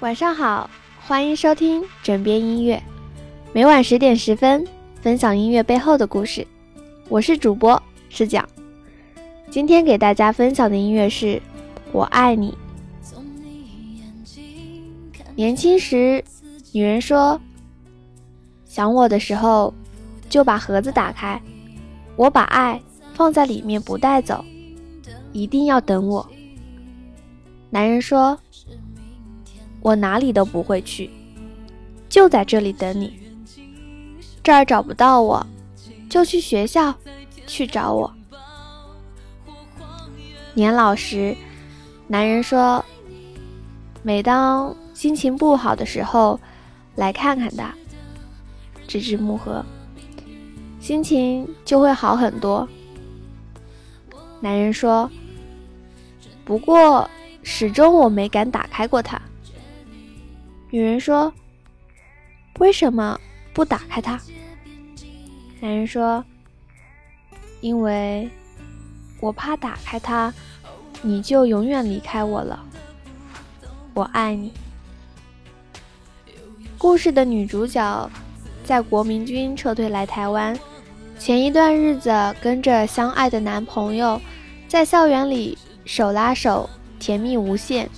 晚上好，欢迎收听枕边音乐，每晚十点十分分享音乐背后的故事。我是主播视角，今天给大家分享的音乐是《我爱你》。年轻时，女人说，想我的时候就把盒子打开，我把爱放在里面不带走，一定要等我。男人说。我哪里都不会去，就在这里等你。这儿找不到我，就去学校去找我。年老时，男人说：“每当心情不好的时候，来看看他，指指木盒，心情就会好很多。”男人说：“不过，始终我没敢打开过它。”女人说：“为什么不打开它？”男人说：“因为我怕打开它，你就永远离开我了。我爱你。”故事的女主角在国民军撤退来台湾前一段日子，跟着相爱的男朋友在校园里手拉手，甜蜜无限。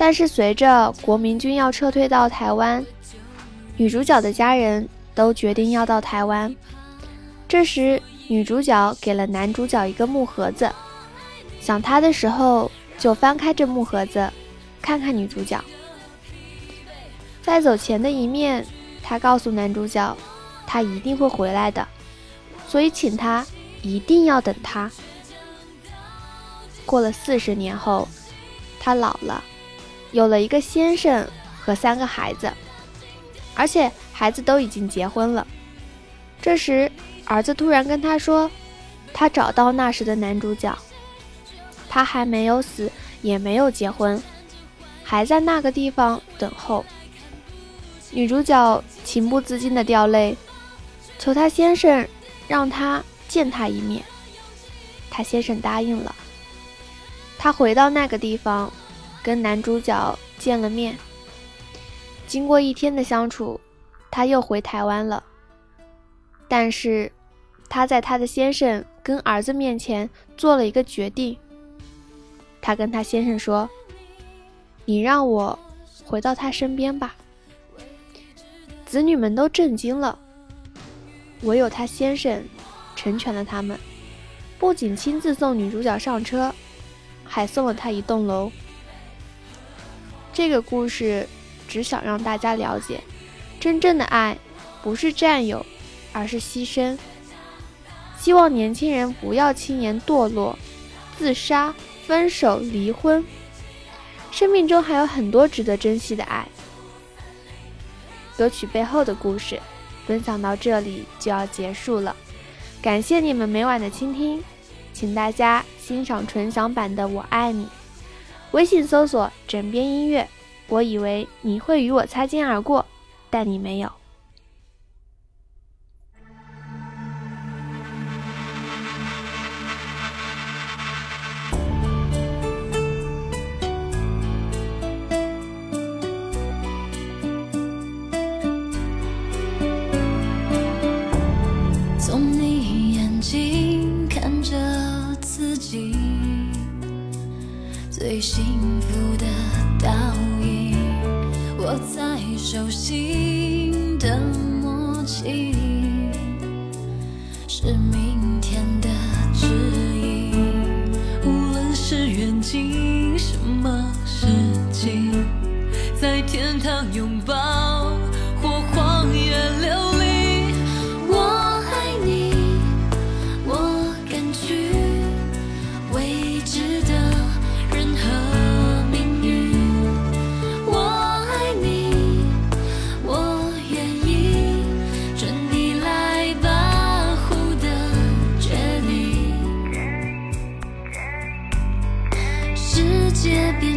但是随着国民军要撤退到台湾，女主角的家人都决定要到台湾。这时，女主角给了男主角一个木盒子，想他的时候就翻开这木盒子，看看女主角。在走前的一面，她告诉男主角，他一定会回来的，所以请他一定要等他。过了四十年后，他老了。有了一个先生和三个孩子，而且孩子都已经结婚了。这时，儿子突然跟他说：“他找到那时的男主角，他还没有死，也没有结婚，还在那个地方等候。”女主角情不自禁的掉泪，求他先生让他见他一面。他先生答应了。他回到那个地方。跟男主角见了面，经过一天的相处，他又回台湾了。但是，他在他的先生跟儿子面前做了一个决定。他跟他先生说：“你让我回到他身边吧。”子女们都震惊了，唯有他先生成全了他们，不仅亲自送女主角上车，还送了她一栋楼。这个故事只想让大家了解，真正的爱不是占有，而是牺牲。希望年轻人不要轻言堕落、自杀、分手、离婚。生命中还有很多值得珍惜的爱。歌曲背后的故事分享到这里就要结束了，感谢你们每晚的倾听，请大家欣赏纯享版的《我爱你》。微信搜索“枕边音乐”，我以为你会与我擦肩而过，但你没有。最幸福的倒影，握在手心的默契，是明天的指引。无论是远近，什么时机，在天堂拥抱。又